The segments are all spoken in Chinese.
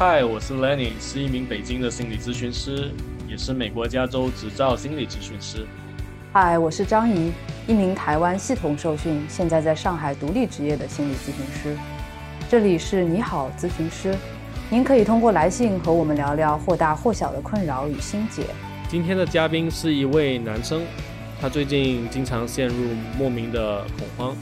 嗨，我是 Lenny，是一名北京的心理咨询师，也是美国加州执照心理咨询师。嗨，我是张怡，一名台湾系统受训，现在在上海独立职业的心理咨询师。这里是你好咨询师，您可以通过来信和我们聊聊或大或小的困扰与心结。今天的嘉宾是一位男生，他最近经常陷入莫名的恐慌。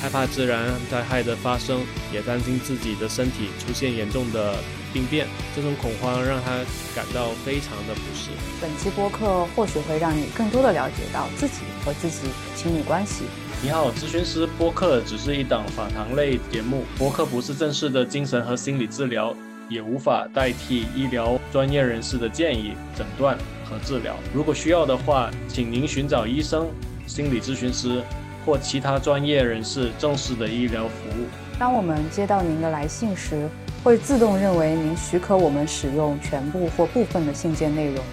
害怕自然灾害的发生，也担心自己的身体出现严重的病变。这种恐慌让他感到非常的不适。本期播客或许会让你更多的了解到自己和自己亲密关系。你好，咨询师播客只是一档访谈类节目，播客不是正式的精神和心理治疗，也无法代替医疗专业人士的建议、诊断和治疗。如果需要的话，请您寻找医生、心理咨询师。或其他专业人士正式的医疗服务。当我们接到您的来信时，会自动认为您许可我们使用全部或部分的信件内容，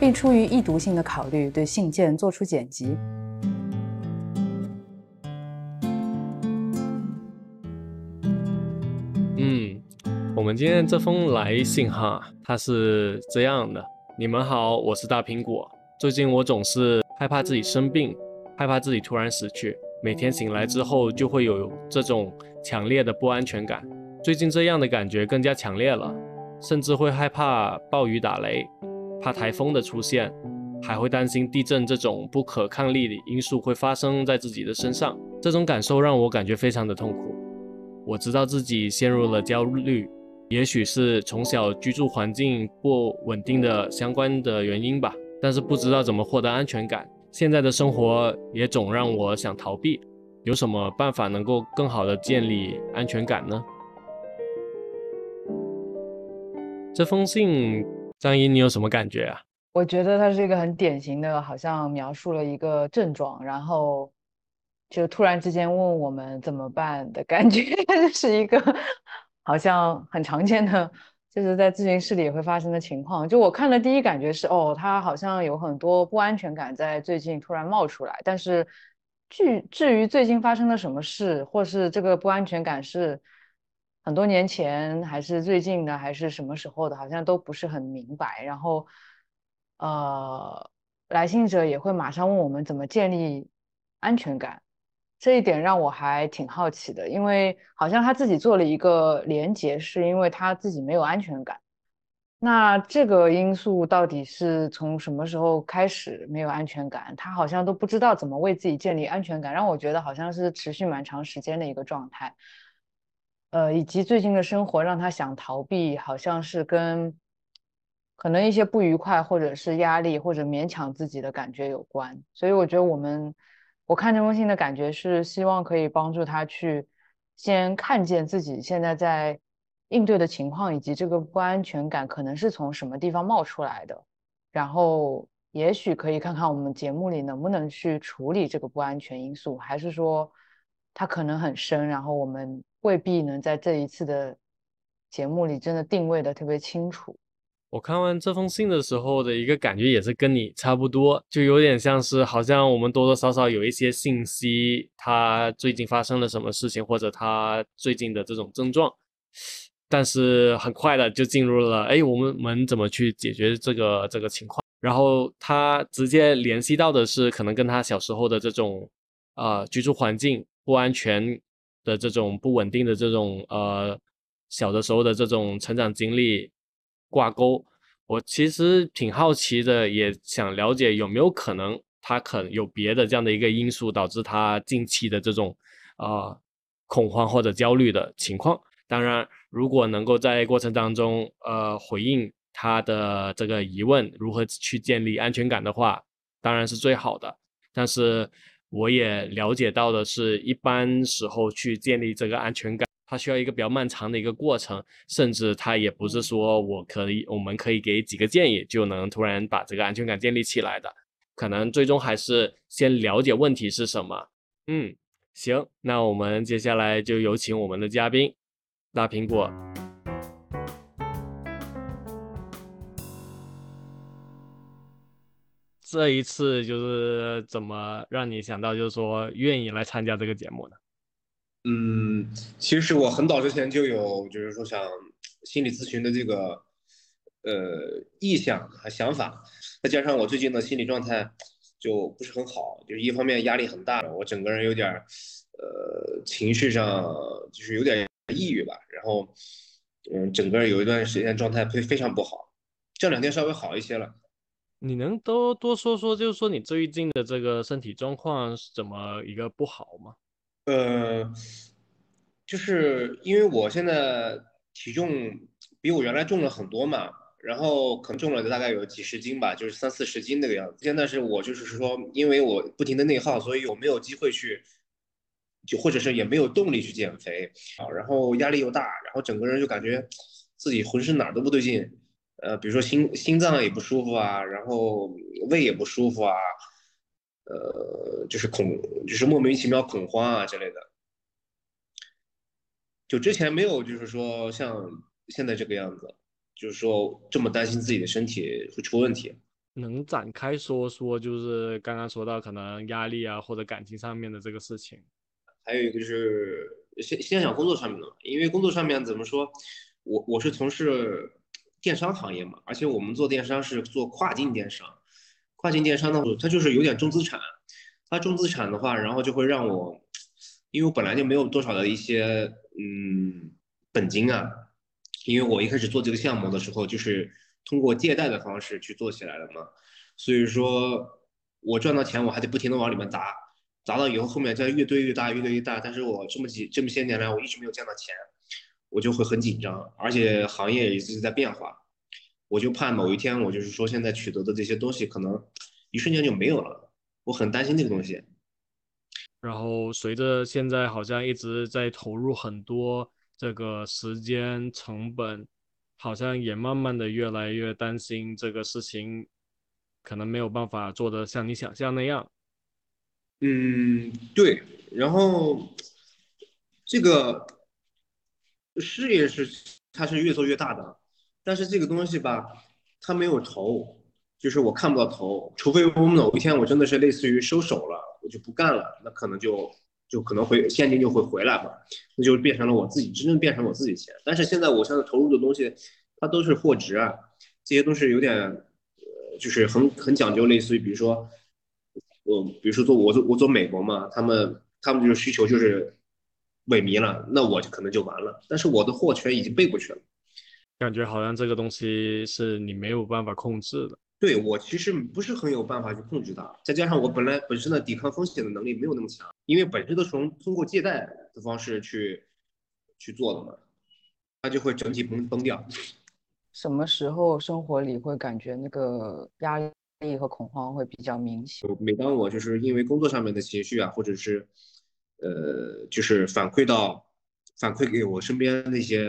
并出于易读性的考虑，对信件做出剪辑。嗯，我们今天这封来信哈，它是这样的：你们好，我是大苹果。最近我总是害怕自己生病。害怕自己突然死去，每天醒来之后就会有这种强烈的不安全感。最近这样的感觉更加强烈了，甚至会害怕暴雨打雷，怕台风的出现，还会担心地震这种不可抗力的因素会发生在自己的身上。这种感受让我感觉非常的痛苦。我知道自己陷入了焦虑，也许是从小居住环境不稳定的相关的原因吧，但是不知道怎么获得安全感。现在的生活也总让我想逃避，有什么办法能够更好的建立安全感呢？这封信，张一，你有什么感觉啊？我觉得它是一个很典型的，好像描述了一个症状，然后就突然之间问我们怎么办的感觉，这是一个好像很常见的。就是在咨询室里也会发生的情况。就我看的第一感觉是，哦，他好像有很多不安全感在最近突然冒出来。但是，至至于最近发生了什么事，或是这个不安全感是很多年前还是最近的，还是什么时候的，好像都不是很明白。然后，呃，来信者也会马上问我们怎么建立安全感。这一点让我还挺好奇的，因为好像他自己做了一个连结，是因为他自己没有安全感。那这个因素到底是从什么时候开始没有安全感？他好像都不知道怎么为自己建立安全感，让我觉得好像是持续蛮长时间的一个状态。呃，以及最近的生活让他想逃避，好像是跟可能一些不愉快，或者是压力，或者勉强自己的感觉有关。所以我觉得我们。我看这封信的感觉是，希望可以帮助他去先看见自己现在在应对的情况，以及这个不安全感可能是从什么地方冒出来的，然后也许可以看看我们节目里能不能去处理这个不安全因素，还是说它可能很深，然后我们未必能在这一次的节目里真的定位的特别清楚。我看完这封信的时候的一个感觉也是跟你差不多，就有点像是好像我们多多少少有一些信息，他最近发生了什么事情，或者他最近的这种症状，但是很快的就进入了，哎，我们们怎么去解决这个这个情况？然后他直接联系到的是可能跟他小时候的这种呃居住环境不安全的这种不稳定的这种呃小的时候的这种成长经历。挂钩，我其实挺好奇的，也想了解有没有可能他可能有别的这样的一个因素导致他近期的这种啊恐慌或者焦虑的情况。当然，如果能够在过程当中呃回应他的这个疑问，如何去建立安全感的话，当然是最好的。但是我也了解到的是，一般时候去建立这个安全感。它需要一个比较漫长的一个过程，甚至它也不是说我可以，我们可以给几个建议就能突然把这个安全感建立起来的，可能最终还是先了解问题是什么。嗯，行，那我们接下来就有请我们的嘉宾大苹果。这一次就是怎么让你想到，就是说愿意来参加这个节目呢？嗯，其实我很早之前就有，就是说想心理咨询的这个呃意向和想法，再加上我最近的心理状态就不是很好，就是一方面压力很大，我整个人有点呃情绪上就是有点抑郁吧，然后嗯，整个有一段时间状态非非常不好，这两天稍微好一些了。你能多多说说，就是说你最近的这个身体状况是怎么一个不好吗？呃，就是因为我现在体重比我原来重了很多嘛，然后可能重了大概有几十斤吧，就是三四十斤那个样子。现在是我就是说，因为我不停的内耗，所以我没有机会去，就或者是也没有动力去减肥啊，然后压力又大，然后整个人就感觉自己浑身哪儿都不对劲。呃，比如说心心脏也不舒服啊，然后胃也不舒服啊，呃，就是恐，就是莫名其妙恐慌啊之类的。就之前没有，就是说像现在这个样子，就是说这么担心自己的身体会出问题。能展开说说，就是刚刚说到可能压力啊或者感情上面的这个事情。还有一个就是先先讲工作上面的，因为工作上面怎么说，我我是从事。电商行业嘛，而且我们做电商是做跨境电商，跨境电商呢，它就是有点重资产，它重资产的话，然后就会让我，因为我本来就没有多少的一些嗯本金啊，因为我一开始做这个项目的时候就是通过借贷的方式去做起来的嘛，所以说我赚到钱我还得不停的往里面砸，砸到以后后面再越堆越大，越堆越大，但是我这么几这么些年来我一直没有见到钱。我就会很紧张，而且行业也一直在变化，我就怕某一天我就是说现在取得的这些东西可能一瞬间就没有了，我很担心这个东西。然后随着现在好像一直在投入很多这个时间成本，好像也慢慢的越来越担心这个事情可能没有办法做的像你想象那样。嗯，对，然后这个。事业是，它是越做越大的，但是这个东西吧，它没有头，就是我看不到头，除非我某一天我真的是类似于收手了，我就不干了，那可能就就可能会现金就会回来吧，那就变成了我自己真正变成我自己钱。但是现在我现在投入的东西，它都是货值啊，这些都是有点，呃，就是很很讲究，类似于比如说，我比如说做我做我做美国嘛，他们他们就是需求就是。萎靡了，那我就可能就完了。但是我的货权已经背过去了，感觉好像这个东西是你没有办法控制的。对我其实不是很有办法去控制它，再加上我本来本身的抵抗风险的能力没有那么强，因为本身都是从通过借贷的方式去去做的嘛，它就会整体崩崩掉。什么时候生活里会感觉那个压力和恐慌会比较明显？每当我就是因为工作上面的情绪啊，或者是。呃，就是反馈到，反馈给我身边那些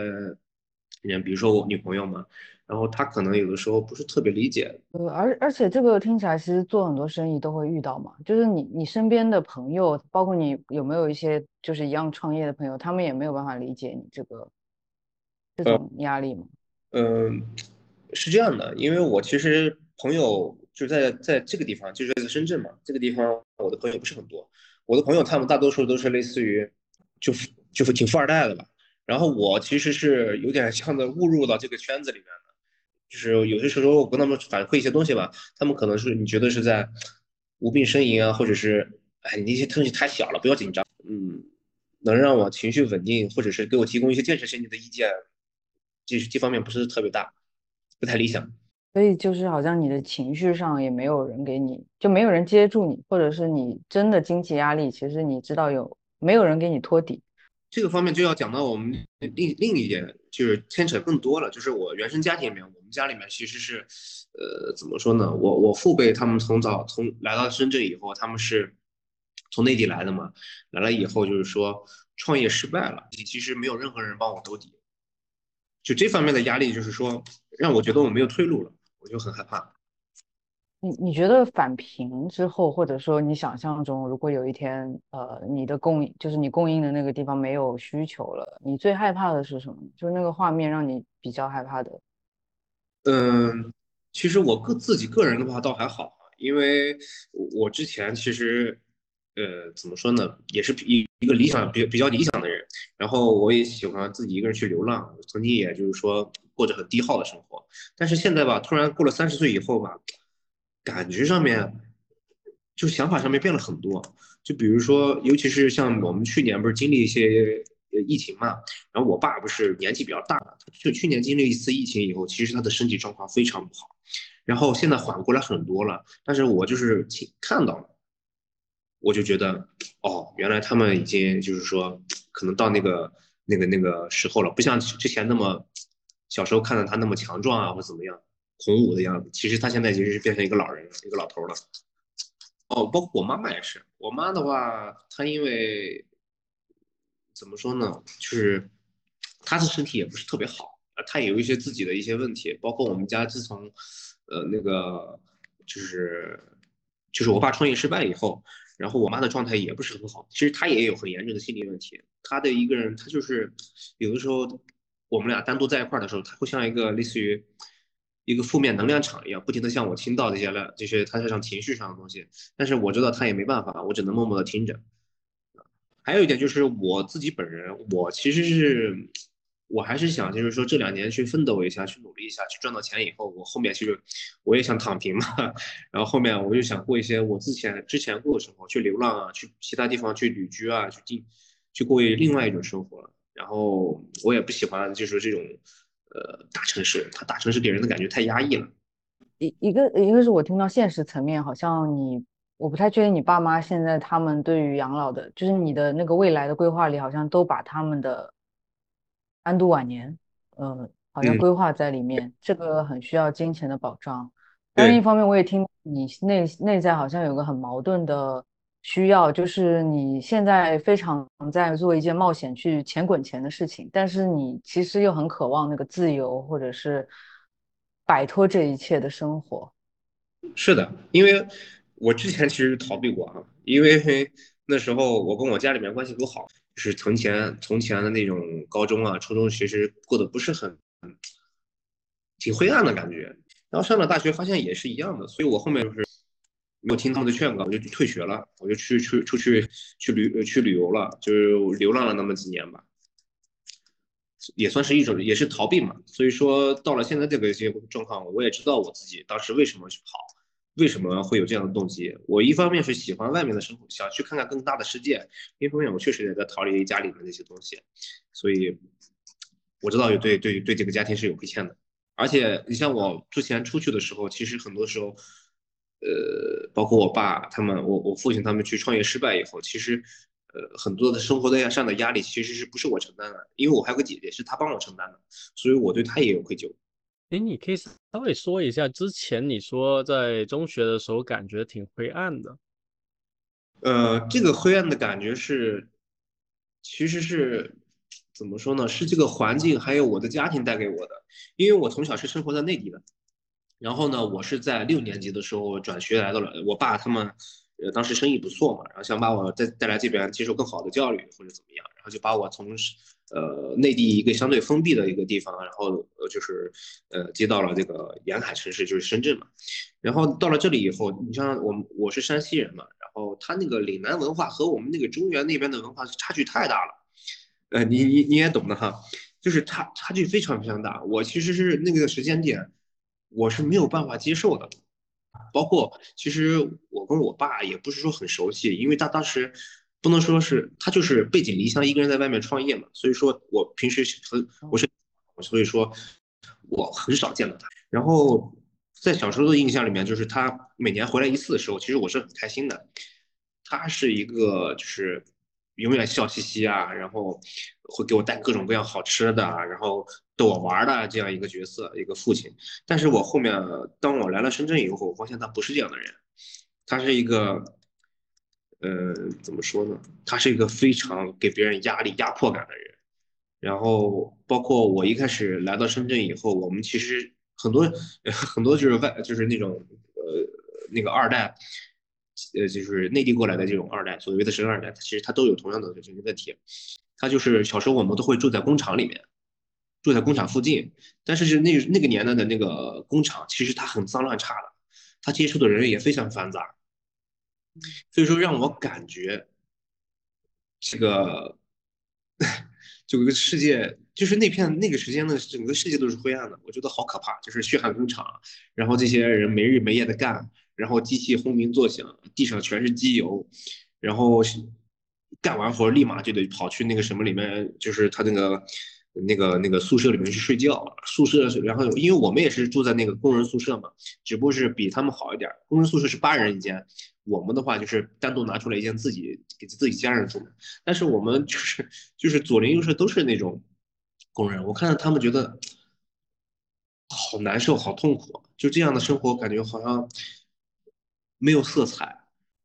人，比如说我女朋友嘛，然后她可能有的时候不是特别理解。呃，而而且这个听起来其实做很多生意都会遇到嘛，就是你你身边的朋友，包括你有没有一些就是一样创业的朋友，他们也没有办法理解你这个这种压力吗？嗯，是这样的，因为我其实朋友就在在这个地方，就是在深圳嘛，这个地方我的朋友不是很多。我的朋友他们大多数都是类似于，就就挺富二代的吧。然后我其实是有点像的误入到这个圈子里面的，就是有些时候我跟他们反馈一些东西吧，他们可能是你觉得是在无病呻吟啊，或者是哎你那些东西太小了，不要紧张。嗯，能让我情绪稳定，或者是给我提供一些建设性的意见，这这方面不是特别大，不太理想。所以就是好像你的情绪上也没有人给你，就没有人接住你，或者是你真的经济压力，其实你知道有没有人给你托底？这个方面就要讲到我们另另一点，就是牵扯更多了。就是我原生家庭里面，我们家里面其实是，呃，怎么说呢？我我父辈他们从早从来到深圳以后，他们是从内地来的嘛，来了以后就是说创业失败了，其实没有任何人帮我兜底，就这方面的压力，就是说让我觉得我没有退路了。我就很害怕。你你觉得返贫之后，或者说你想象中，如果有一天，呃，你的供应就是你供应的那个地方没有需求了，你最害怕的是什么？就是那个画面让你比较害怕的。嗯，其实我个自己个人的话倒还好，因为我之前其实，呃，怎么说呢，也是一一个理想比比较理想的人，然后我也喜欢自己一个人去流浪，曾经也就是说过着很低耗的生活。但是现在吧，突然过了三十岁以后吧，感觉上面就想法上面变了很多。就比如说，尤其是像我们去年不是经历一些疫情嘛，然后我爸不是年纪比较大了，就去年经历一次疫情以后，其实他的身体状况非常不好，然后现在缓过来很多了。但是我就是看到了。我就觉得，哦，原来他们已经就是说，可能到那个那个那个时候了，不像之前那么小时候看到他那么强壮啊，或怎么样，孔武的样子。其实他现在其实是变成一个老人了，一个老头了。哦，包括我妈妈也是，我妈的话，她因为怎么说呢，就是她的身体也不是特别好，她也有一些自己的一些问题，包括我们家自从呃那个就是就是我爸创业失败以后。然后我妈的状态也不是很好，其实她也有很严重的心理问题。她的一个人，她就是有的时候我们俩单独在一块儿的时候，他会像一个类似于一个负面能量场一样，不停的向我倾倒这些了这些他身上情绪上的东西。但是我知道他也没办法，我只能默默的听着。还有一点就是我自己本人，我其实是。我还是想，就是说这两年去奋斗一下，去努力一下，去赚到钱以后，我后面其实我也想躺平嘛。然后后面我就想过一些我之前之前过的生活，去流浪啊，去其他地方去旅居啊，去定去过另外一种生活。然后我也不喜欢就是这种呃大城市，它大城市给人的感觉太压抑了。一一个一个是我听到现实层面，好像你我不太确定你爸妈现在他们对于养老的，就是你的那个未来的规划里，好像都把他们的。安度晚年，呃，好像规划在里面，这个很需要金钱的保障。但另一方面，我也听你内内在好像有个很矛盾的需要，就是你现在非常在做一件冒险去钱滚钱的事情，但是你其实又很渴望那个自由，或者是摆脱这一切的生活。是的，因为我之前其实逃避过啊，因为 那时候我跟我家里面关系不好。就是从前从前的那种高中啊、初中，其实过得不是很，挺灰暗的感觉。然后上了大学，发现也是一样的。所以我后面就是没有听他们的劝告，我就退学了，我就去去出去去旅去旅游了，就是流浪了那么几年吧，也算是一种也是逃避嘛。所以说到了现在这个些状况，我也知道我自己当时为什么去跑。为什么会有这样的动机？我一方面是喜欢外面的生活，想去看看更大的世界；另一方面，我确实也在逃离家里的那些东西，所以我知道有对对对这个家庭是有亏欠的。而且你像我之前出去的时候，其实很多时候，呃，包括我爸他们，我我父亲他们去创业失败以后，其实呃很多的生活的上的压力其实是不是我承担的？因为我还有个姐姐，是她帮我承担的，所以我对她也有愧疚。哎，你可以稍微说一下，之前你说在中学的时候感觉挺灰暗的。呃，这个灰暗的感觉是，其实是怎么说呢？是这个环境还有我的家庭带给我的。因为我从小是生活在内地的，然后呢，我是在六年级的时候转学来到了，我爸他们呃当时生意不错嘛，然后想把我带带来这边接受更好的教育或者怎么样，然后就把我从。呃，内地一个相对封闭的一个地方，然后呃就是呃接到了这个沿海城市，就是深圳嘛。然后到了这里以后，你像我我是山西人嘛，然后他那个岭南文化和我们那个中原那边的文化差距太大了。呃，你你你也懂的哈，就是差差距非常非常大。我其实是那个时间点，我是没有办法接受的。包括其实我跟我爸也不是说很熟悉，因为他当时。不能说是他就是背井离乡，一个人在外面创业嘛。所以说我平时很我是，所以说我很少见到他。然后在小时候的印象里面，就是他每年回来一次的时候，其实我是很开心的。他是一个就是永远笑嘻嘻啊，然后会给我带各种各样好吃的，然后逗我玩的这样一个角色，一个父亲。但是我后面当我来了深圳以后，我发现他不是这样的人，他是一个。呃，怎么说呢？他是一个非常给别人压力、压迫感的人。然后，包括我一开始来到深圳以后，我们其实很多 很多就是外，就是那种呃那个二代，呃，就是内地过来的这种二代，所谓的生二代，其实他都有同样的这些问题。他就是小时候我们都会住在工厂里面，住在工厂附近，但是是那那个年代的那个工厂，其实它很脏乱差的，他接触的人也非常繁杂。所以说，让我感觉这个，这个世界就是那片那个时间的整个世界都是灰暗的，我觉得好可怕。就是血汗工厂，然后这些人没日没夜的干，然后机器轰鸣作响，地上全是机油，然后干完活立马就得跑去那个什么里面，就是他那个那个那个宿舍里面去睡觉。宿舍，然后因为我们也是住在那个工人宿舍嘛，只不过是比他们好一点。工人宿舍是八人一间，我们的话就是单独拿出来一间自己给自己家人住。但是我们就是就是左邻右舍都是那种工人，我看到他们觉得好难受、好痛苦，就这样的生活感觉好像没有色彩，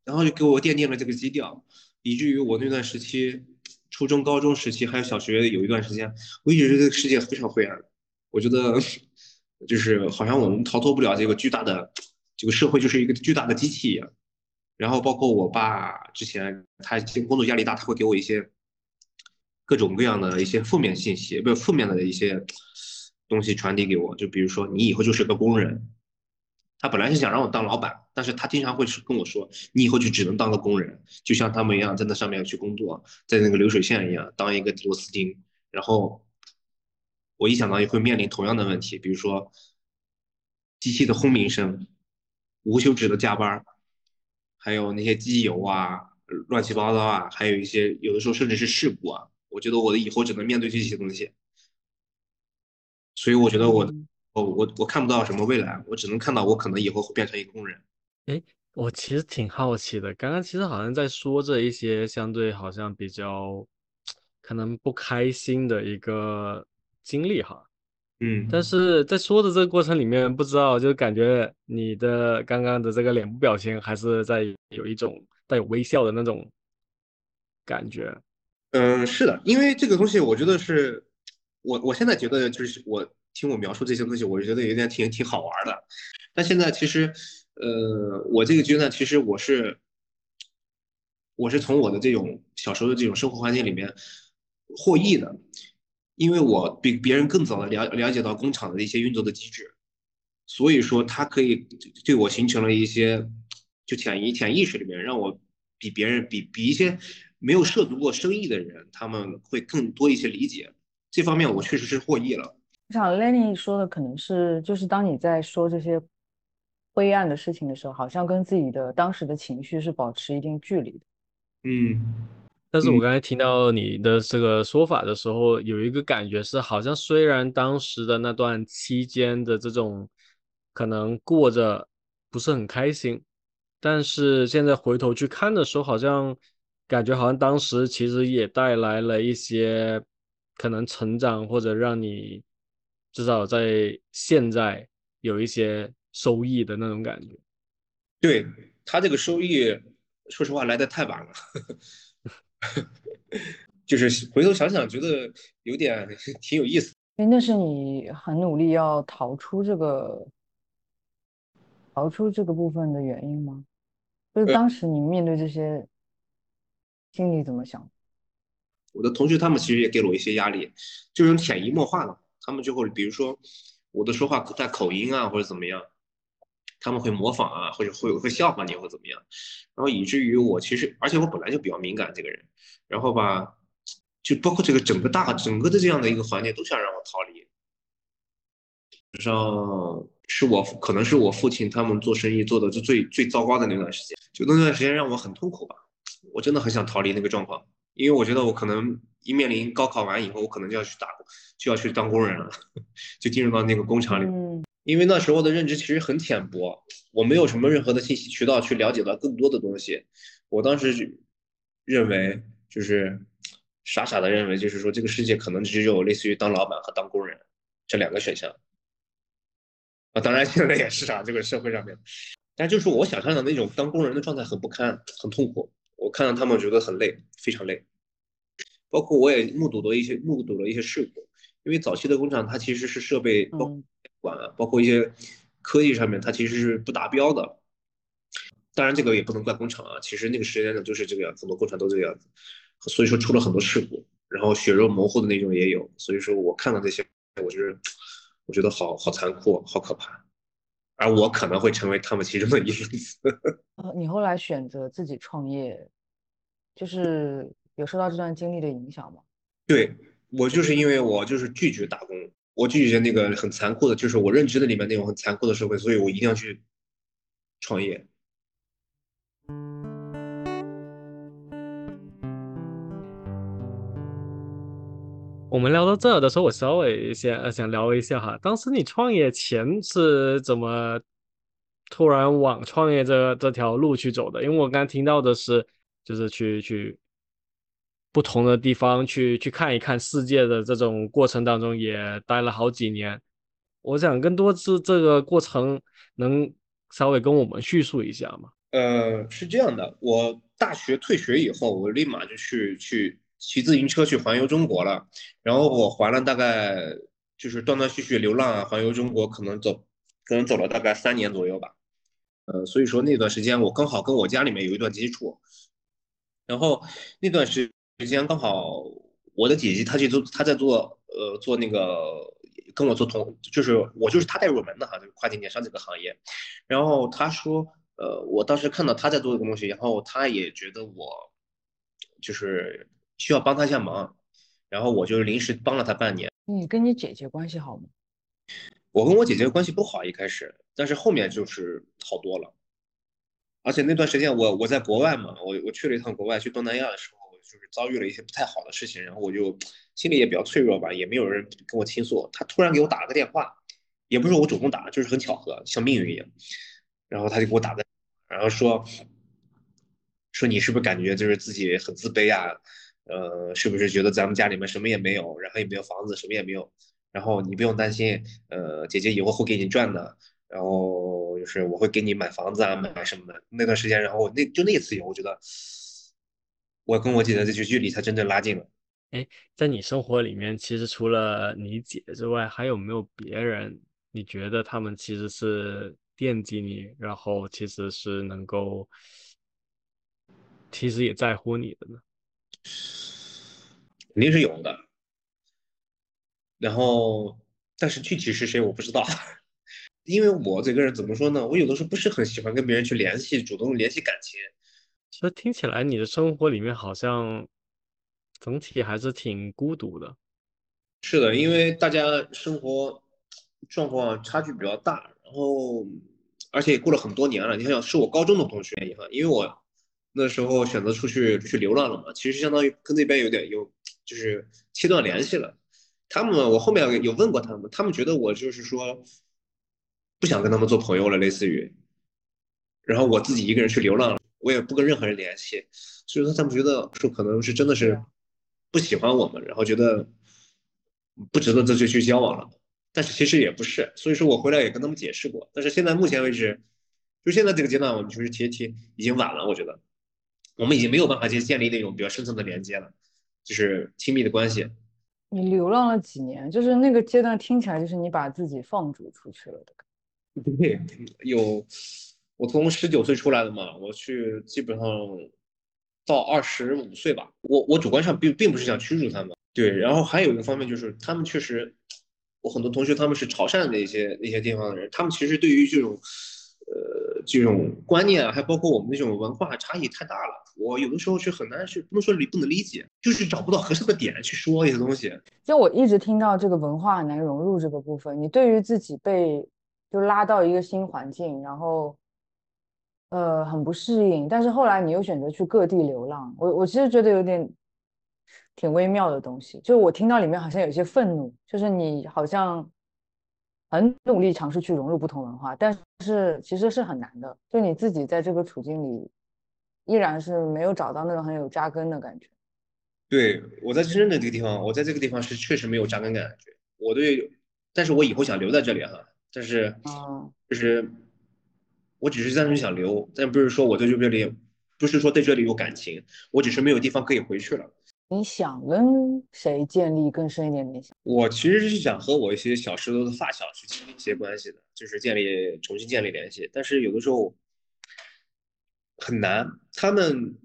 然后就给我奠定了这个基调。以至于我那段时期，初中、高中时期还有小学有一段时间，我一直觉得这个世界非常灰暗。我觉得就是好像我们逃脱不了这个巨大的这个社会，就是一个巨大的机器一样。然后包括我爸之前他工作压力大，他会给我一些各种各样的一些负面信息，不是负面的一些东西传递给我，就比如说你以后就是个工人。他本来是想让我当老板，但是他经常会跟我说：“你以后就只能当个工人，就像他们一样，在那上面去工作，在那个流水线一样当一个螺丝钉。”然后我一想到也会面临同样的问题，比如说机器的轰鸣声、无休止的加班，还有那些机油啊、乱七八糟啊，还有一些有的时候甚至是事故啊。我觉得我的以后只能面对这些东西，所以我觉得我。我我我看不到什么未来，我只能看到我可能以后会变成一个工人。哎，我其实挺好奇的，刚刚其实好像在说这一些相对好像比较可能不开心的一个经历哈。嗯，但是在说的这个过程里面，不知道就感觉你的刚刚的这个脸部表情还是在有一种带有微笑的那种感觉。嗯，是的，因为这个东西，我觉得是我我现在觉得就是我。听我描述这些东西，我觉得有点挺挺好玩的。但现在其实，呃，我这个阶段其实我是，我是从我的这种小时候的这种生活环境里面获益的，因为我比别人更早的了了解到工厂的一些运作的机制，所以说它可以对我形成了一些就潜移潜意识里面，让我比别人比比一些没有涉足过生意的人，他们会更多一些理解。这方面我确实是获益了。我想 Lenny 说的可能是，就是当你在说这些灰暗的事情的时候，好像跟自己的当时的情绪是保持一定距离的。嗯，但是我刚才听到你的这个说法的时候，有一个感觉是，好像虽然当时的那段期间的这种可能过着不是很开心，但是现在回头去看的时候，好像感觉好像当时其实也带来了一些可能成长，或者让你。至少在现在有一些收益的那种感觉，对他这个收益，说实话来的太晚了，就是回头想想觉得有点挺有意思。哎，那是你很努力要逃出这个逃出这个部分的原因吗？就是当时你面对这些心里怎么想？我的同学他们其实也给了我一些压力，就是潜移默化的。他们就会，比如说我的说话带口音啊，或者怎么样，他们会模仿啊，或者会会笑话你，或怎么样，然后以至于我其实，而且我本来就比较敏感这个人，然后吧，就包括这个整个大整个的这样的一个环境都想让我逃离。上是我可能是我父亲他们做生意做的就最最糟糕的那段时间，就那段时间让我很痛苦吧，我真的很想逃离那个状况。因为我觉得我可能一面临高考完以后，我可能就要去打工，就要去当工人了，就进入到那个工厂里。嗯。因为那时候的认知其实很浅薄，我没有什么任何的信息渠道去了解到更多的东西。我当时认为就是傻傻的认为，就是说这个世界可能只有类似于当老板和当工人这两个选项。啊，当然现在也是啊，这个社会上面，但就是我想象的那种当工人的状态很不堪，很痛苦。我看到他们觉得很累，非常累，包括我也目睹了一些目睹了一些事故，因为早期的工厂它其实是设备包管啊，包括一些科技上面它其实是不达标的。当然这个也不能怪工厂啊，其实那个时间呢就是这个样子，很多工厂都这个样子，所以说出了很多事故，然后血肉模糊的那种也有。所以说我看到这些，我就是我觉得好好残酷，好可怕。而我可能会成为他们其中的一份子。呃，你后来选择自己创业，就是有受到这段经历的影响吗？对，我就是因为我就是拒绝打工，我拒绝那个很残酷的，就是我认知的里面那种很残酷的社会，所以我一定要去创业。我们聊到这儿的时候，我稍微先想聊一下哈，当时你创业前是怎么突然往创业这这条路去走的？因为我刚刚听到的是，就是去去不同的地方去去看一看世界的这种过程当中，也待了好几年。我想更多是这个过程能稍微跟我们叙述一下吗？呃，是这样的，我大学退学以后，我立马就去去。骑自行车去环游中国了，然后我环了大概就是断断续续流浪啊，环游中国可能走，可能走了大概三年左右吧。呃，所以说那段时间我刚好跟我家里面有一段接触，然后那段时间刚好我的姐姐她去做，她在做呃做那个跟我做同，就是我就是她带入门的哈，就是跨境电商这个行业。然后她说，呃，我当时看到她在做这个东西，然后她也觉得我就是。需要帮他一下忙，然后我就临时帮了他半年。你跟你姐姐关系好吗？我跟我姐姐关系不好一开始，但是后面就是好多了。而且那段时间我我在国外嘛，我我去了一趟国外，去东南亚的时候，就是遭遇了一些不太好的事情，然后我就心里也比较脆弱吧，也没有人跟我倾诉。他突然给我打了个电话，也不是我主动打，就是很巧合，像命运一样。然后他就给我打的，然后说说你是不是感觉就是自己很自卑啊？呃，是不是觉得咱们家里面什么也没有，然后也没有房子，什么也没有，然后你不用担心，呃，姐姐以后会给你赚的，然后就是我会给你买房子啊，买什么的。那段时间，然后那就那次以后，我觉得我跟我姐姐的这距离才真正拉近了。哎，在你生活里面，其实除了你姐之外，还有没有别人？你觉得他们其实是惦记你，然后其实是能够，其实也在乎你的呢？肯定是有的，然后，但是具体是谁我不知道，因为我这个人怎么说呢？我有的时候不是很喜欢跟别人去联系，主动联系感情。其实听起来你的生活里面好像整体还是挺孤独的。是的，因为大家生活状况差距比较大，然后而且也过了很多年了。你想想，是我高中的同学，你看，因为我。那时候选择出去去流浪了嘛，其实相当于跟那边有点有，就是切断联系了。他们我后面有问过他们，他们觉得我就是说不想跟他们做朋友了，类似于。然后我自己一个人去流浪了，我也不跟任何人联系，所以说他们觉得说可能是真的是不喜欢我们，然后觉得不值得再去去交往了。但是其实也不是，所以说我回来也跟他们解释过。但是现在目前为止，就现在这个阶段，我们就是提提已经晚了，我觉得。我们已经没有办法去建立那种比较深层的连接了，就是亲密的关系。你流浪了几年？就是那个阶段听起来就是你把自己放逐出去了的。对，有我从十九岁出来的嘛，我去基本上到二十五岁吧。我我主观上并并不是想驱逐他们，对。然后还有一个方面就是他们确实，我很多同学他们是潮汕的一些一些地方的人，他们其实对于这种。呃，这种观念，还包括我们那种文化差异太大了，我有的时候是很难，是不能说理不能理解，就是找不到合适的点去说一些东西。就我一直听到这个文化难融入这个部分，你对于自己被就拉到一个新环境，然后呃很不适应，但是后来你又选择去各地流浪，我我其实觉得有点挺微妙的东西，就我听到里面好像有些愤怒，就是你好像。很努力尝试去融入不同文化，但是其实是很难的。就你自己在这个处境里，依然是没有找到那种很有扎根的感觉。对我在深圳的这个地方，我在这个地方是确实没有扎根感觉。我对，但是我以后想留在这里哈。但是，就是，我只是单纯想留，但不是说我对这里，不是说对这里有感情，我只是没有地方可以回去了。你想跟谁建立更深一点联系？我其实是想和我一些小时候的发小去建立一些关系的，就是建立重新建立联系。但是有的时候很难，他们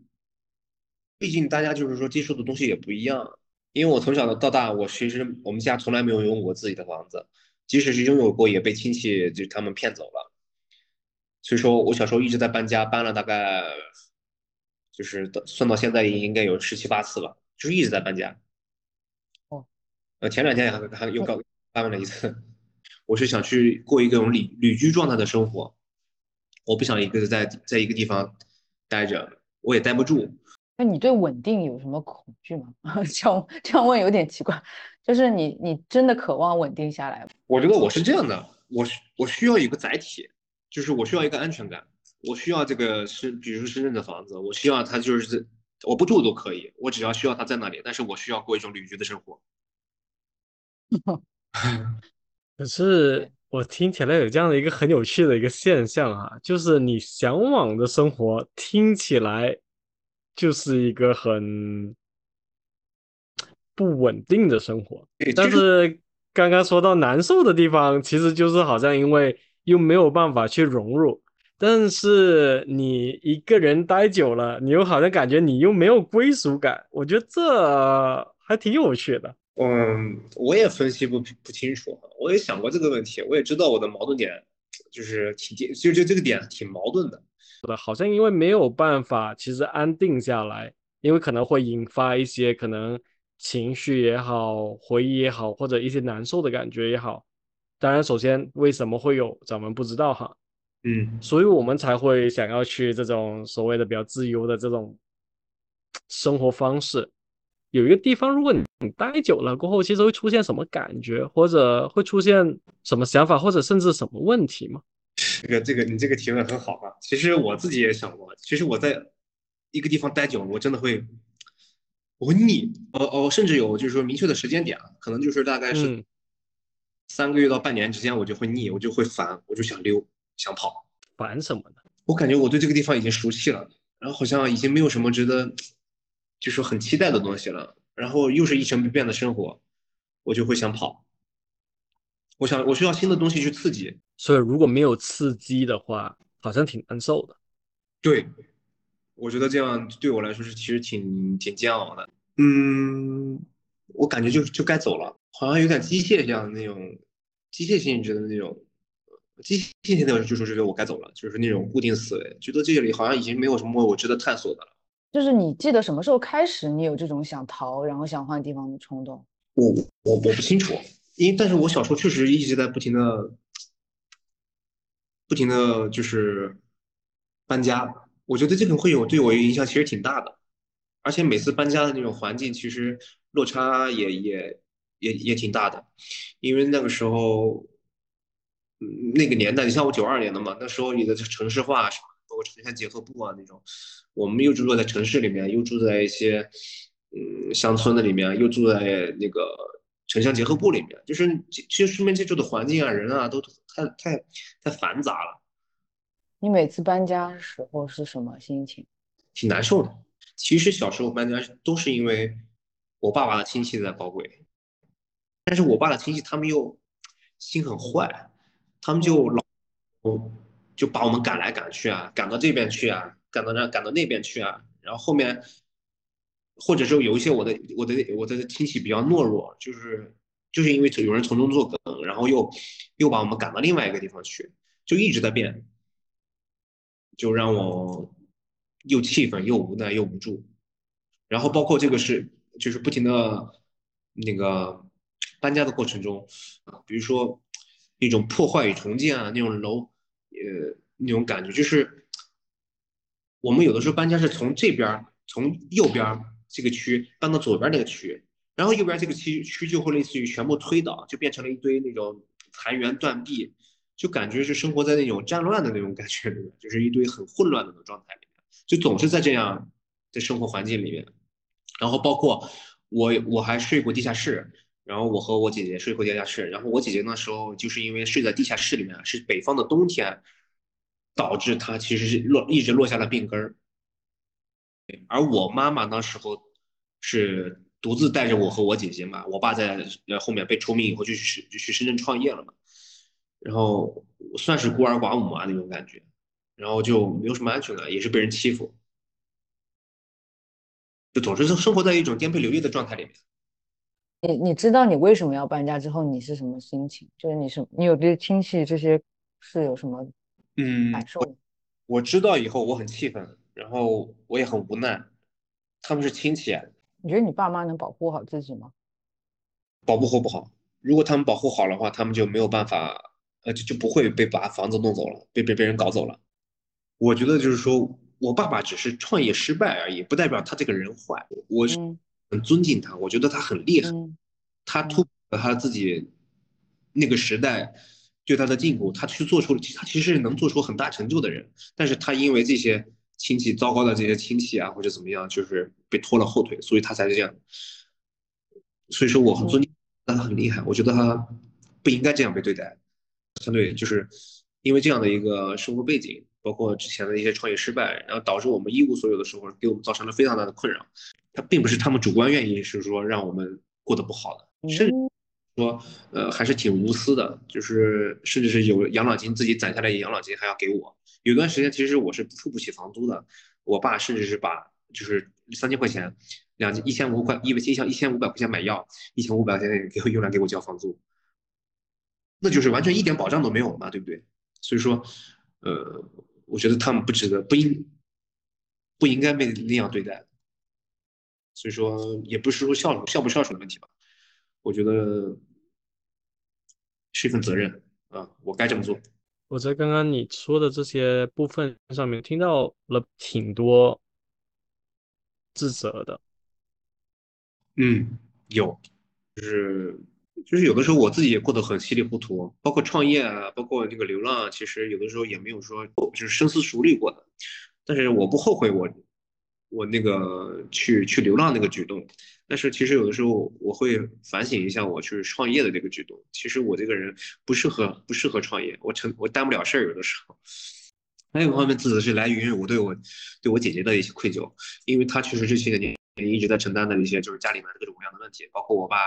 毕竟大家就是说接触的东西也不一样。因为我从小到大，我其实我们家从来没有拥有过自己的房子，即使是拥有过，也被亲戚就他们骗走了。所以说我小时候一直在搬家，搬了大概就是算到现在应该有十七八次了。就是一直在搬家，哦，呃，前两天还还又告发问了一次，我是想去过一个种旅旅居状态的生活，我不想一个人在在一个地方待着，我也待不住。那你对稳定有什么恐惧吗？这样这样问有点奇怪，就是你你真的渴望稳定下来吗？我觉得我是这样的，我我需要一个载体，就是我需要一个安全感，我需要这个深，比如说深圳的房子，我希望它就是我不住都可以，我只要需要他在那里，但是我需要过一种旅居的生活。可是我听起来有这样的一个很有趣的一个现象啊，就是你向往的生活听起来就是一个很不稳定的生活，但是刚刚说到难受的地方，其实就是好像因为又没有办法去融入，但是你一个人待久了，你又好像感觉你又没有归属感，我觉得这还挺有趣的。嗯，我也分析不不清楚，我也想过这个问题，我也知道我的矛盾点就是挺就就这个点挺矛盾的。的，好像因为没有办法，其实安定下来，因为可能会引发一些可能情绪也好，回忆也好，或者一些难受的感觉也好。当然，首先为什么会有，咱们不知道哈。嗯，所以我们才会想要去这种所谓的比较自由的这种生活方式。有一个地方，如果你你待久了过后，其实会出现什么感觉，或者会出现什么想法，或者甚至什么问题吗？这个这个你这个提问很好啊。其实我自己也想过，其实我在一个地方待久了，我真的会我会腻，哦哦，甚至有就是说明确的时间点啊，可能就是大概是三个月到半年之间，我就会腻，我就会烦，我就想溜，想跑。烦什么呢？我感觉我对这个地方已经熟悉了，然后好像已经没有什么值得就是很期待的东西了，然后又是一成不变的生活，我就会想跑。我想我需要新的东西去刺激。所以如果没有刺激的话，好像挺难受的。对，我觉得这样对我来说是其实挺挺煎熬的。嗯，我感觉就就该走了，好像有点机械一样的那种机械性质的那种机械性的，就说这个我该走了，就是那种固定思维，觉得这里好像已经没有什么我值得探索的了。就是你记得什么时候开始你有这种想逃，然后想换地方的冲动？我我我不清楚，因为但是我小时候确实一直在不停的。不停的就是搬家，我觉得这个会有对我影响，其实挺大的。而且每次搬家的那种环境，其实落差也也也也挺大的。因为那个时候，那个年代，你像我九二年的嘛，那时候你的城市化什么，包括城乡结合部啊那种，我们又住在城市里面，又住在一些嗯乡村的里面，又住在那个城乡结合部里面，就是其实身边接触的环境啊、人啊，都太太太繁杂了。你每次搬家时候是什么心情？挺难受的。其实小时候搬家都是因为我爸爸的亲戚在包轨，但是我爸的亲戚他们又心很坏，他们就老就把我们赶来赶去啊，赶到这边去啊，赶到那赶到那边去啊。然后后面或者说有一些我的我的我的亲戚比较懦弱，就是就是因为有人从中作梗，然后又又把我们赶到另外一个地方去，就一直在变，就让我。又气愤又无奈又无助，然后包括这个是就是不停的那个搬家的过程中啊，比如说那种破坏与重建啊，那种楼呃那种感觉，就是我们有的时候搬家是从这边从右边这个区搬到左边那个区，然后右边这个区区就会类似于全部推倒，就变成了一堆那种残垣断壁，就感觉是生活在那种战乱的那种感觉里面，就是一堆很混乱的那种状态里面。就总是在这样的生活环境里面，然后包括我我还睡过地下室，然后我和我姐姐睡过地下室，然后我姐姐那时候就是因为睡在地下室里面，是北方的冬天，导致她其实是落一直落下了病根儿，而我妈妈那时候是独自带着我和我姐姐嘛，我爸在呃后面被除名以后就去就去深圳创业了嘛，然后算是孤儿寡母啊那种感觉。然后就没有什么安全感，也是被人欺负，就总是生活在一种颠沛流离的状态里面。你你知道你为什么要搬家之后你是什么心情？就是你是你有对亲戚这些是有什么嗯感受？我知道以后我很气愤，然后我也很无奈。他们是亲戚，你觉得你爸妈能保护好自己吗？保不护不好。如果他们保护好的话，他们就没有办法，呃，就就不会被把房子弄走了，被被别人搞走了。我觉得就是说我爸爸只是创业失败而已，不代表他这个人坏。我是很尊敬他，我觉得他很厉害，他突破了他自己那个时代对他的禁锢，他去做出他其实是能做出很大成就的人，但是他因为这些亲戚糟糕的这些亲戚啊或者怎么样，就是被拖了后腿，所以他才这样。所以说我很尊敬。但他很厉害，我觉得他不应该这样被对待。相对就是因为这样的一个生活背景，包括之前的一些创业失败，然后导致我们一无所有的时候，给我们造成了非常大的困扰。他并不是他们主观愿意，是说让我们过得不好的，甚至说呃还是挺无私的，就是甚至是有养老金自己攒下来养老金还要给我。有段时间其实我是付不起房租的，我爸甚至是把就是三千块钱。两一千五块一一千一千五百块钱买药，一千五百块钱给我用来给我交房租，那就是完全一点保障都没有嘛，对不对？所以说，呃，我觉得他们不值得，不应不应该被那样对待。所以说，也不是说孝孝不孝顺的问题吧，我觉得是一份责任啊，我该这么做。我在刚刚你说的这些部分上面听到了挺多自责的。嗯，有，就是就是有的时候我自己也过得很稀里糊涂，包括创业啊，包括这个流浪，其实有的时候也没有说就是深思熟虑过的。但是我不后悔我我那个去去流浪那个举动。但是其实有的时候我会反省一下我去创业的这个举动。其实我这个人不适合不适合创业，我成我担不了事儿。有的时候，还有一方面自责是来源于我对我对我姐姐的一些愧疚，因为她确实这些年。一直在承担的一些就是家里面各种各样的问题，包括我爸，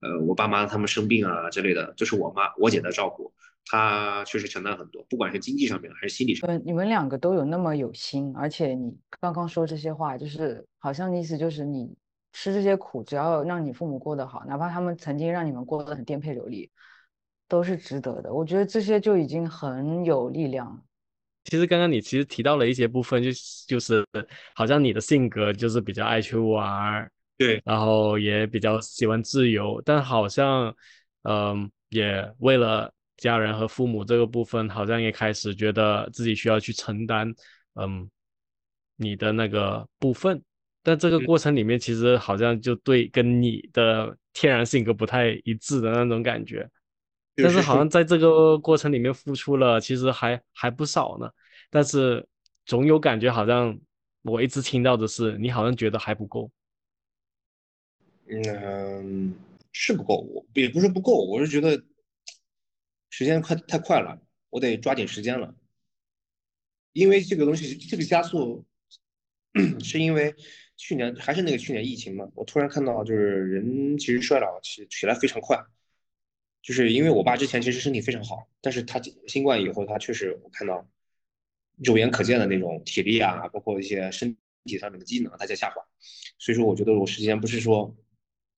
呃，我爸妈他们生病啊之类的，就是我妈我姐的照顾，她确实承担很多，不管是经济上面还是心理上。面。你们两个都有那么有心，而且你刚刚说这些话，就是好像意思就是你吃这些苦，只要让你父母过得好，哪怕他们曾经让你们过得很颠沛流离，都是值得的。我觉得这些就已经很有力量了。其实刚刚你其实提到了一些部分，就就是好像你的性格就是比较爱去玩，对，然后也比较喜欢自由，但好像，嗯，也为了家人和父母这个部分，好像也开始觉得自己需要去承担，嗯，你的那个部分，但这个过程里面其实好像就对跟你的天然性格不太一致的那种感觉。但是好像在这个过程里面付出了，其实还还不少呢。但是总有感觉，好像我一直听到的是，你好像觉得还不够。嗯，是不够，我也不是不够，我是觉得时间快太快了，我得抓紧时间了。因为这个东西，这个加速是因为去年还是那个去年疫情嘛，我突然看到就是人其实衰老起起来非常快。就是因为我爸之前其实身体非常好，但是他新冠以后，他确实我看到肉眼可见的那种体力啊，包括一些身体上面的机能，他在下滑。所以说，我觉得我时间不是说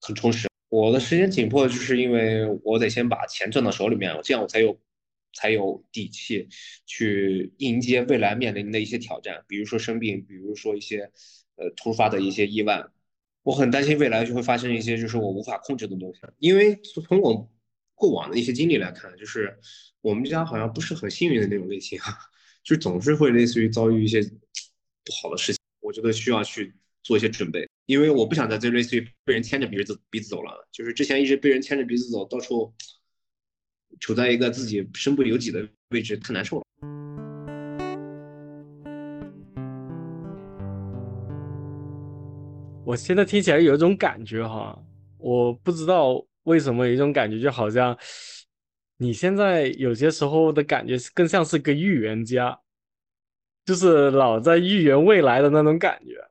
很充实，我的时间紧迫，就是因为我得先把钱挣到手里面，这样我才有才有底气去迎接未来面临的一些挑战，比如说生病，比如说一些呃突发的一些意外。我很担心未来就会发生一些就是我无法控制的东西，因为从我。过往的一些经历来看，就是我们家好像不是很幸运的那种类型啊，就总是会类似于遭遇一些不好的事情。我觉得需要去做一些准备，因为我不想在这类似于被人牵着鼻子鼻子走了。就是之前一直被人牵着鼻子走，到处处在一个自己身不由己的位置，太难受了。我现在听起来有一种感觉哈，我不知道。为什么有一种感觉，就好像你现在有些时候的感觉更像是个预言家，就是老在预言未来的那种感觉。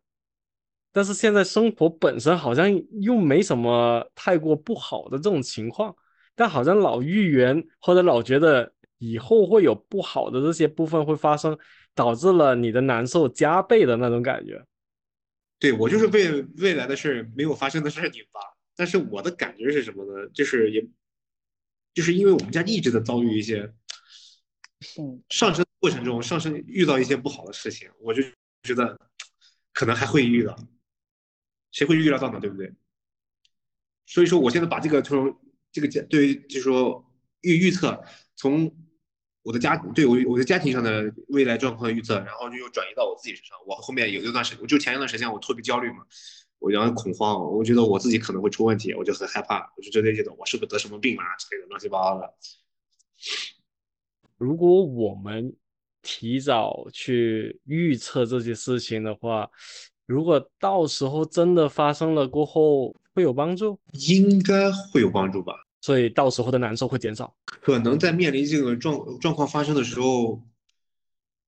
但是现在生活本身好像又没什么太过不好的这种情况，但好像老预言或者老觉得以后会有不好的这些部分会发生，导致了你的难受加倍的那种感觉。对我就是被未来的事没有发生的事引发。但是我的感觉是什么呢？就是也，就是因为我们家一直在遭遇一些，上升过程中上升遇到一些不好的事情，我就觉得可能还会遇到，谁会预料到呢？对不对？所以说我现在把这个从这个家对于就是说预预测从我的家对我我的家庭上的未来状况预测，然后就又转移到我自己身上。我后面有一段时间，我就前一段时间我特别焦虑嘛，我然后恐慌，我觉得我自己可能会出问题，我就很害怕，我就觉得这种我是不是得什么病啊之类的乱七八糟的。如果我们提早去预测这些事情的话，如果到时候真的发生了过后，会有帮助？应该会有帮助吧。所以到时候的难受会减少。可能在面临这个状状况发生的时候，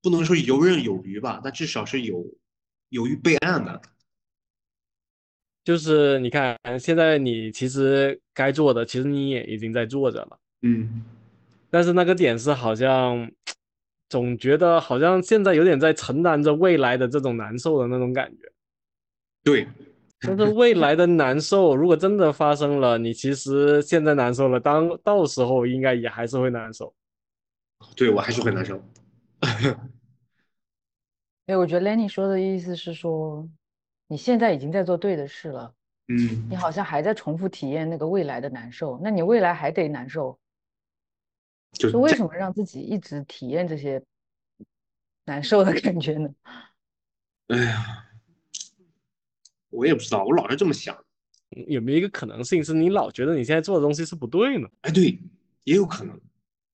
不能说游刃有余吧，但至少是有有于备案的。就是你看，现在你其实该做的，其实你也已经在做着了。嗯，但是那个点是好像总觉得好像现在有点在承担着未来的这种难受的那种感觉。对。但是未来的难受，如果真的发生了，你其实现在难受了，当到时候应该也还是会难受。对我还是会难受。哎，我觉得 Lenny 说的意思是说，你现在已经在做对的事了，嗯，你好像还在重复体验那个未来的难受，那你未来还得难受，就是为什么让自己一直体验这些难受的感觉呢？哎呀。我也不知道，我老是这么想。有没有一个可能性是你老觉得你现在做的东西是不对呢？哎，对，也有可能。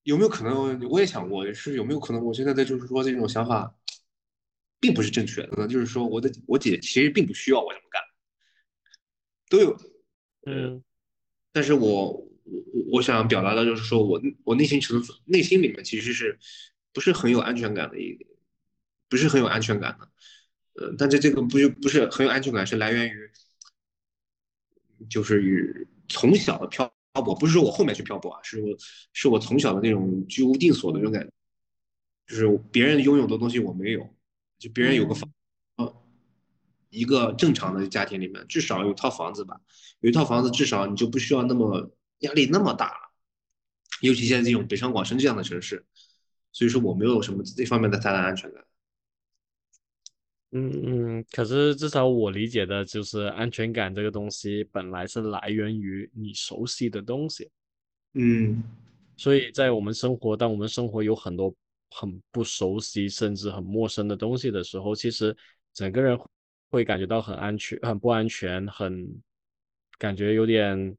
有没有可能？我也想过，是有没有可能？我现在的就是说这种想法，并不是正确的。就是说，我的我姐其实并不需要我这么干，都有。嗯。但是我我我想表达的就是说，我我内心层内心里面其实是不是很有安全感的一，不是很有安全感的。呃，但是这个不就不是很有安全感，是来源于，就是与从小的漂泊，不是说我后面去漂泊啊，是我是我从小的那种居无定所的那种感觉，就是别人拥有的东西我没有，就别人有个房，一个正常的家庭里面至少有套房子吧，有一套房子至少你就不需要那么压力那么大了，尤其现在这种北上广深这样的城市，所以说我没有什么这方面的太大安全感。嗯嗯，可是至少我理解的就是安全感这个东西本来是来源于你熟悉的东西，嗯，所以在我们生活，当我们生活有很多很不熟悉甚至很陌生的东西的时候，其实整个人会感觉到很安全、很不安全、很感觉有点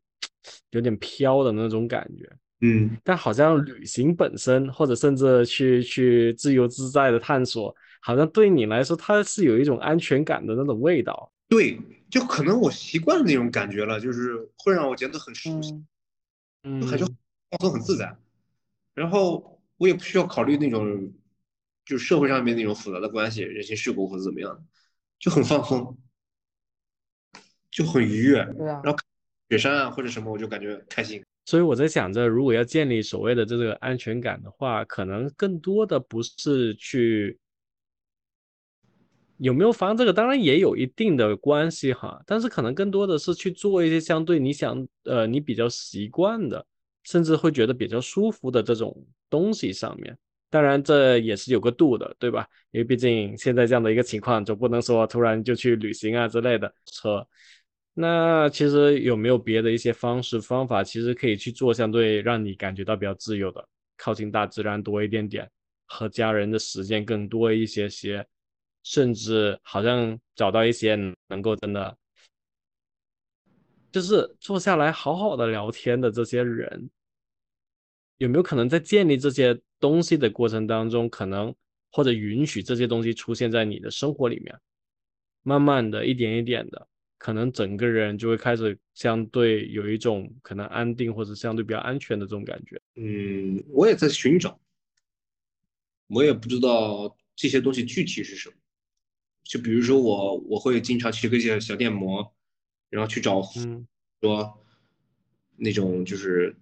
有点飘的那种感觉。嗯，但好像旅行本身，或者甚至去去自由自在的探索。好像对你来说，它是有一种安全感的那种味道。对，就可能我习惯了那种感觉了，就是会让我觉得很舒适，嗯，感觉放松很自在。然后我也不需要考虑那种，就是社会上面那种复杂的关系、人情世故或者怎么样，就很放松，就很愉悦。对啊。然后雪山啊或者什么，我就感觉开心。所以我在想着，如果要建立所谓的这个安全感的话，可能更多的不是去。有没有房这个当然也有一定的关系哈，但是可能更多的是去做一些相对你想呃你比较习惯的，甚至会觉得比较舒服的这种东西上面。当然这也是有个度的，对吧？因为毕竟现在这样的一个情况，总不能说突然就去旅行啊之类的车。那其实有没有别的一些方式方法，其实可以去做相对让你感觉到比较自由的，靠近大自然多一点点，和家人的时间更多一些些。甚至好像找到一些能够真的，就是坐下来好好的聊天的这些人，有没有可能在建立这些东西的过程当中，可能或者允许这些东西出现在你的生活里面，慢慢的一点一点的，可能整个人就会开始相对有一种可能安定或者相对比较安全的这种感觉。嗯，我也在寻找，我也不知道这些东西具体是什么。就比如说我，我会经常去个些小电摩，然后去找，说那种就是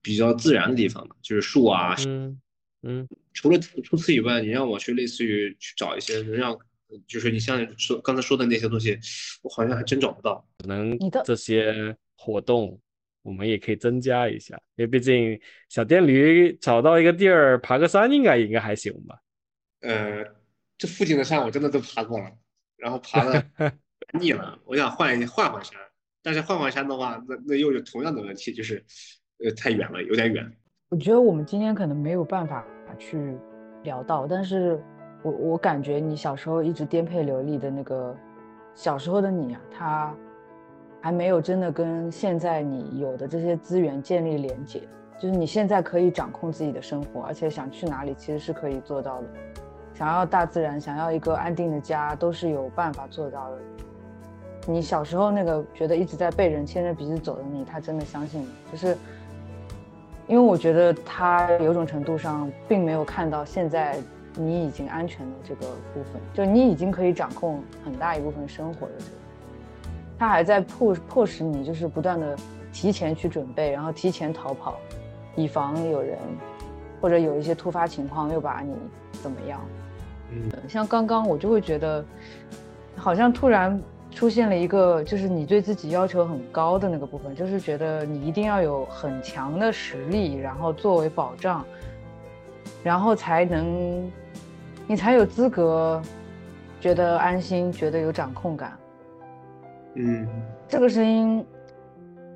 比较自然的地方嘛，就是树啊，嗯嗯。除了除此以外，你让我去类似于去找一些能让，就是你像说刚才说的那些东西，我好像还真找不到。可能这些活动我们也可以增加一下，因为毕竟小电驴找到一个地儿爬个山，应该应该还行吧。呃。这附近的山我真的都爬过了，然后爬的 腻了，我想换一换换山。但是换换山的话，那那又有同样的问题，就是呃太远了，有点远。我觉得我们今天可能没有办法去聊到，但是我我感觉你小时候一直颠沛流离的那个小时候的你啊，他还没有真的跟现在你有的这些资源建立连接，就是你现在可以掌控自己的生活，而且想去哪里其实是可以做到的。想要大自然，想要一个安定的家，都是有办法做到的。你小时候那个觉得一直在被人牵着鼻子走的你，他真的相信你，就是因为我觉得他有种程度上并没有看到现在你已经安全的这个部分，就你已经可以掌控很大一部分生活的这个，他还在迫迫使你就是不断的提前去准备，然后提前逃跑，以防有人或者有一些突发情况又把你怎么样。嗯，像刚刚我就会觉得，好像突然出现了一个，就是你对自己要求很高的那个部分，就是觉得你一定要有很强的实力，然后作为保障，然后才能，你才有资格觉得安心，觉得有掌控感。嗯，这个声音，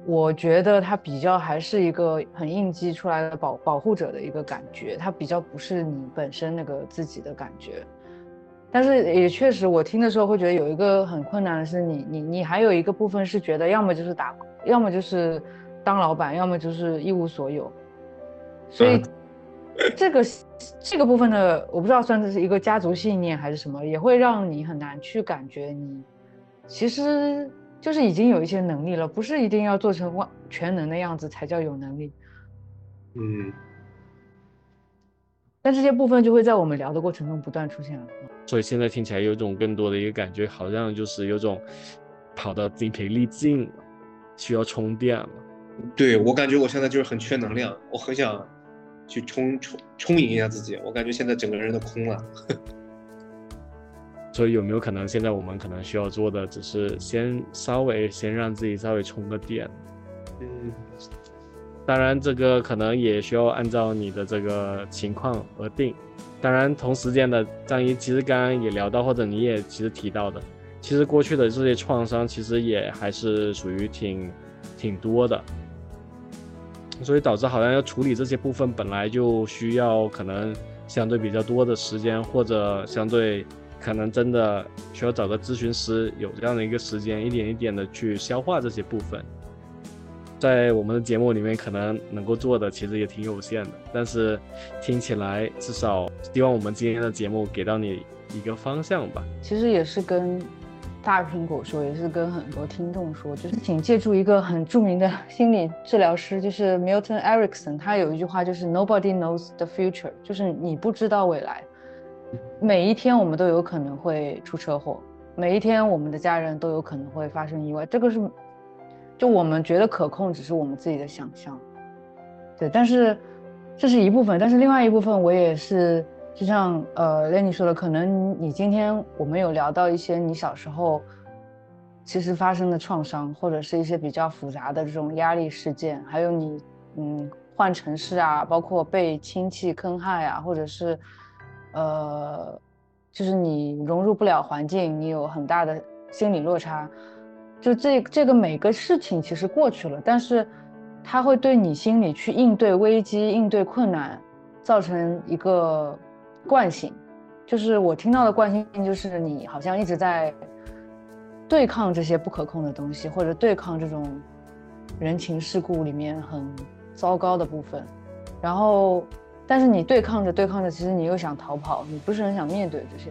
我觉得它比较还是一个很应激出来的保保护者的一个感觉，它比较不是你本身那个自己的感觉。但是也确实，我听的时候会觉得有一个很困难的是，你你你还有一个部分是觉得要么就是打，要么就是当老板，要么就是一无所有。所以 这个这个部分的，我不知道算是一个家族信念还是什么，也会让你很难去感觉你其实就是已经有一些能力了，不是一定要做成万全能的样子才叫有能力。嗯，但这些部分就会在我们聊的过程中不断出现了。所以现在听起来有一种更多的一个感觉，好像就是有种跑到精疲力尽了，需要充电了。对我感觉我现在就是很缺能量，我很想去充充充盈一下自己，我感觉现在整个人都空了。所以有没有可能，现在我们可能需要做的，只是先稍微先让自己稍微充个电？嗯，当然，这个可能也需要按照你的这个情况而定。当然，同时间的张一，其实刚刚也聊到，或者你也其实提到的，其实过去的这些创伤，其实也还是属于挺挺多的，所以导致好像要处理这些部分，本来就需要可能相对比较多的时间，或者相对可能真的需要找个咨询师，有这样的一个时间，一点一点的去消化这些部分。在我们的节目里面，可能能够做的其实也挺有限的，但是听起来至少希望我们今天的节目给到你一个方向吧。其实也是跟大苹果说，也是跟很多听众说，就是请借助一个很著名的心理治疗师，就是 Milton Erickson，他有一句话就是 Nobody knows the future，就是你不知道未来。每一天我们都有可能会出车祸，每一天我们的家人都有可能会发生意外，这个是。就我们觉得可控，只是我们自己的想象，对。但是这是一部分，但是另外一部分，我也是就像呃 Lenny 说的，可能你今天我们有聊到一些你小时候其实发生的创伤，或者是一些比较复杂的这种压力事件，还有你嗯换城市啊，包括被亲戚坑害啊，或者是呃就是你融入不了环境，你有很大的心理落差。就这这个每个事情其实过去了，但是它会对你心里去应对危机、应对困难，造成一个惯性。就是我听到的惯性，就是你好像一直在对抗这些不可控的东西，或者对抗这种人情世故里面很糟糕的部分。然后，但是你对抗着对抗着，其实你又想逃跑，你不是很想面对这些。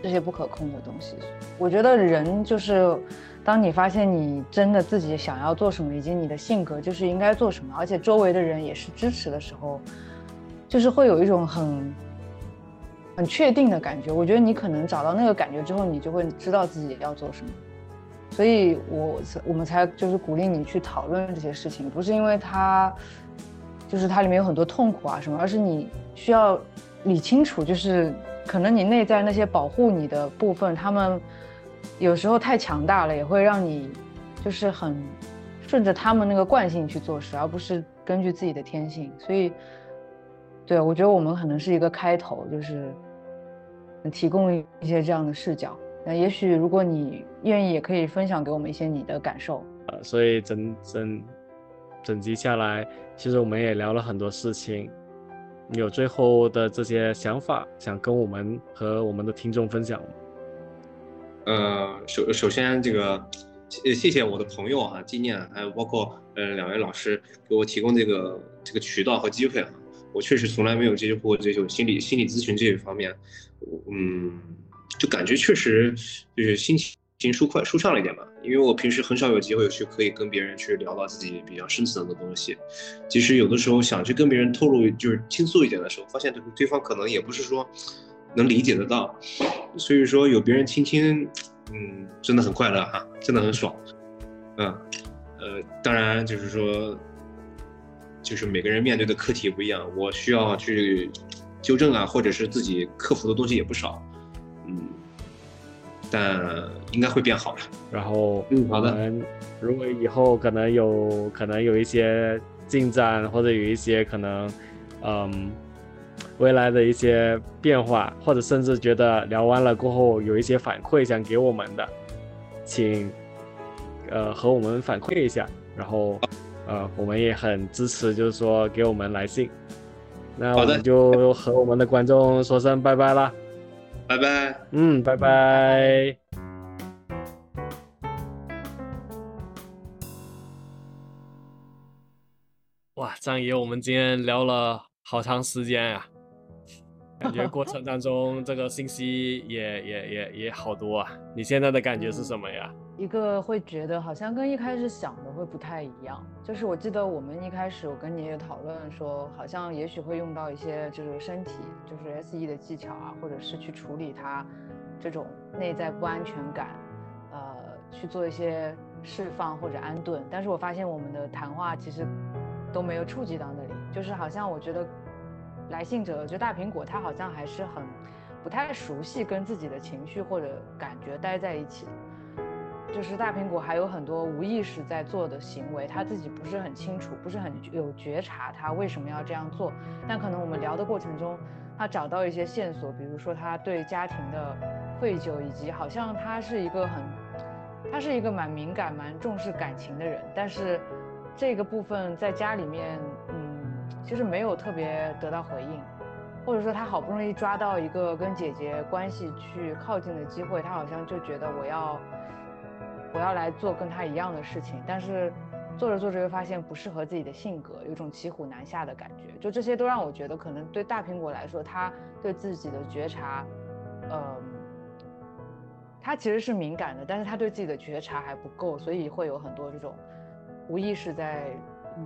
这些不可控的东西，我觉得人就是，当你发现你真的自己想要做什么，以及你的性格就是应该做什么，而且周围的人也是支持的时候，就是会有一种很很确定的感觉。我觉得你可能找到那个感觉之后，你就会知道自己要做什么。所以，我我们才就是鼓励你去讨论这些事情，不是因为它就是它里面有很多痛苦啊什么，而是你需要理清楚，就是。可能你内在那些保护你的部分，他们有时候太强大了，也会让你就是很顺着他们那个惯性去做事，而不是根据自己的天性。所以，对我觉得我们可能是一个开头，就是提供一些这样的视角。那也许如果你愿意，也可以分享给我们一些你的感受。呃，所以整整整集下来，其实我们也聊了很多事情。有最后的这些想法，想跟我们和我们的听众分享吗？呃，首首先这个，谢谢我的朋友啊，纪念，还有包括呃两位老师给我提供这个这个渠道和机会啊，我确实从来没有接触过这种心理心理咨询这一方面，嗯，就感觉确实就是心情舒快舒畅了一点吧。因为我平时很少有机会去可以跟别人去聊到自己比较深层的东西，其实有的时候想去跟别人透露，就是倾诉一点的时候，发现对对方可能也不是说能理解得到，所以说有别人倾听，嗯，真的很快乐哈，真的很爽，嗯，呃，当然就是说，就是每个人面对的课题不一样，我需要去纠正啊，或者是自己克服的东西也不少，嗯。但应该会变好的。然后，嗯，好的。如果以后可能有可能有一些进展，或者有一些可能，嗯，未来的一些变化，或者甚至觉得聊完了过后有一些反馈想给我们的，请呃和我们反馈一下。然后，呃，我们也很支持，就是说给我们来信。那我们就和我们的观众说声拜拜啦。拜拜，嗯，拜拜。哇，张爷，我们今天聊了好长时间呀。感觉过程当中，这个信息也也也也好多啊！你现在的感觉是什么呀？一个会觉得好像跟一开始想的会不太一样。就是我记得我们一开始我跟你也讨论说，好像也许会用到一些就是身体，就是 SE 的技巧啊，或者是去处理它这种内在不安全感，呃，去做一些释放或者安顿。但是我发现我们的谈话其实都没有触及到那里，就是好像我觉得。来信者就大苹果，他好像还是很不太熟悉跟自己的情绪或者感觉待在一起。就是大苹果还有很多无意识在做的行为，他自己不是很清楚，不是很有觉察，他为什么要这样做。但可能我们聊的过程中，他找到一些线索，比如说他对家庭的愧疚，以及好像他是一个很，他是一个蛮敏感、蛮重视感情的人，但是这个部分在家里面，嗯。其实没有特别得到回应，或者说他好不容易抓到一个跟姐姐关系去靠近的机会，他好像就觉得我要我要来做跟他一样的事情，但是做着做着又发现不适合自己的性格，有种骑虎难下的感觉。就这些都让我觉得，可能对大苹果来说，他对自己的觉察，嗯，他其实是敏感的，但是他对自己的觉察还不够，所以会有很多这种无意识在。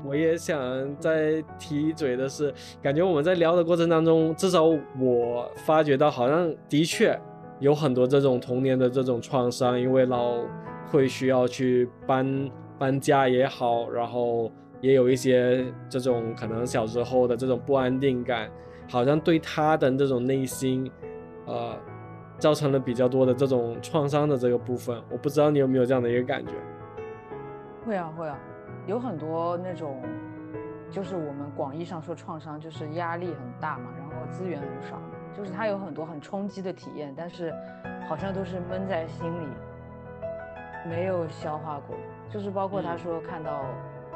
我也想再提一嘴的是，感觉我们在聊的过程当中，至少我发觉到，好像的确有很多这种童年的这种创伤，因为老会需要去搬搬家也好，然后也有一些这种可能小时候的这种不安定感，好像对他的这种内心，呃，造成了比较多的这种创伤的这个部分。我不知道你有没有这样的一个感觉？会啊，会啊。有很多那种，就是我们广义上说创伤，就是压力很大嘛，然后资源很少，就是他有很多很冲击的体验，但是好像都是闷在心里，没有消化过。就是包括他说看到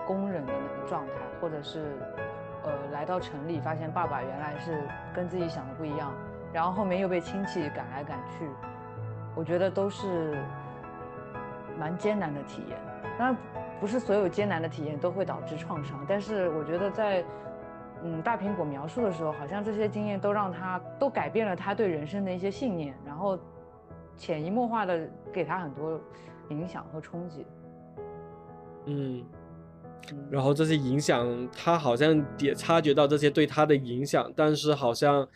工人的那个状态，或者是呃来到城里发现爸爸原来是跟自己想的不一样，然后后面又被亲戚赶来赶去，我觉得都是蛮艰难的体验。当然。不是所有艰难的体验都会导致创伤，但是我觉得在，嗯，大苹果描述的时候，好像这些经验都让他都改变了他对人生的一些信念，然后潜移默化的给他很多影响和冲击。嗯，然后这些影响，他好像也察觉到这些对他的影响，但是好像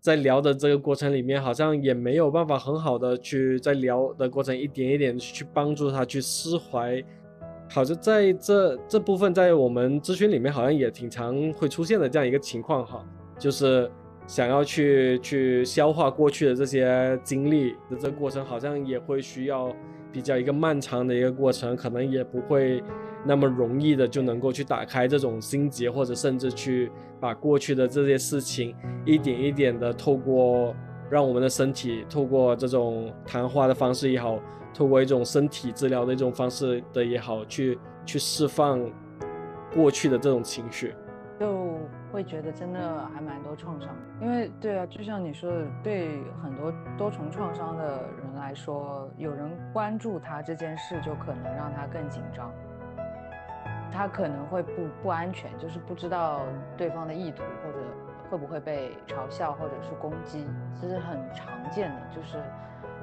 在聊的这个过程里面，好像也没有办法很好的去在聊的过程一点一点去帮助他去释怀。好像在这这部分，在我们咨询里面，好像也挺常会出现的这样一个情况哈，就是想要去去消化过去的这些经历的这个过程，好像也会需要比较一个漫长的一个过程，可能也不会那么容易的就能够去打开这种心结，或者甚至去把过去的这些事情一点一点的透过让我们的身体透过这种谈话的方式也好，透过一种身体治疗的一种方式的也好，去去释放过去的这种情绪。就会觉得真的还蛮多创伤，因为对啊，就像你说的，对很多多重创伤的人来说，有人关注他这件事，就可能让他更紧张，他可能会不不安全，就是不知道对方的意图，或者会不会被嘲笑或者是攻击，这是很常见的，就是，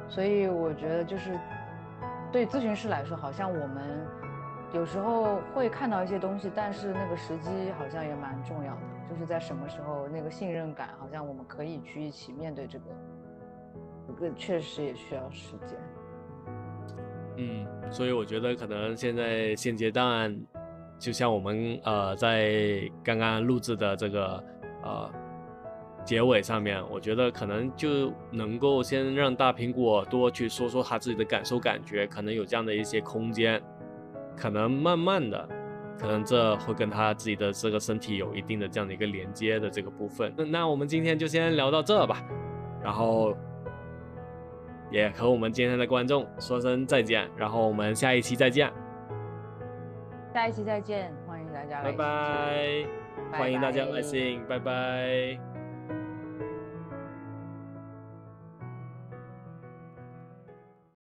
所以我觉得就是对咨询师来说，好像我们。有时候会看到一些东西，但是那个时机好像也蛮重要的，就是在什么时候，那个信任感好像我们可以去一起面对这个，这个确实也需要时间。嗯，所以我觉得可能现在现阶段，就像我们呃在刚刚录制的这个呃结尾上面，我觉得可能就能够先让大苹果多去说说他自己的感受感觉，可能有这样的一些空间。可能慢慢的，可能这会跟他自己的这个身体有一定的这样的一个连接的这个部分。那那我们今天就先聊到这吧，然后也和我们今天的观众说声再见，然后我们下一期再见。下一期再见，欢迎大家来拜拜，欢迎大家来信，拜拜。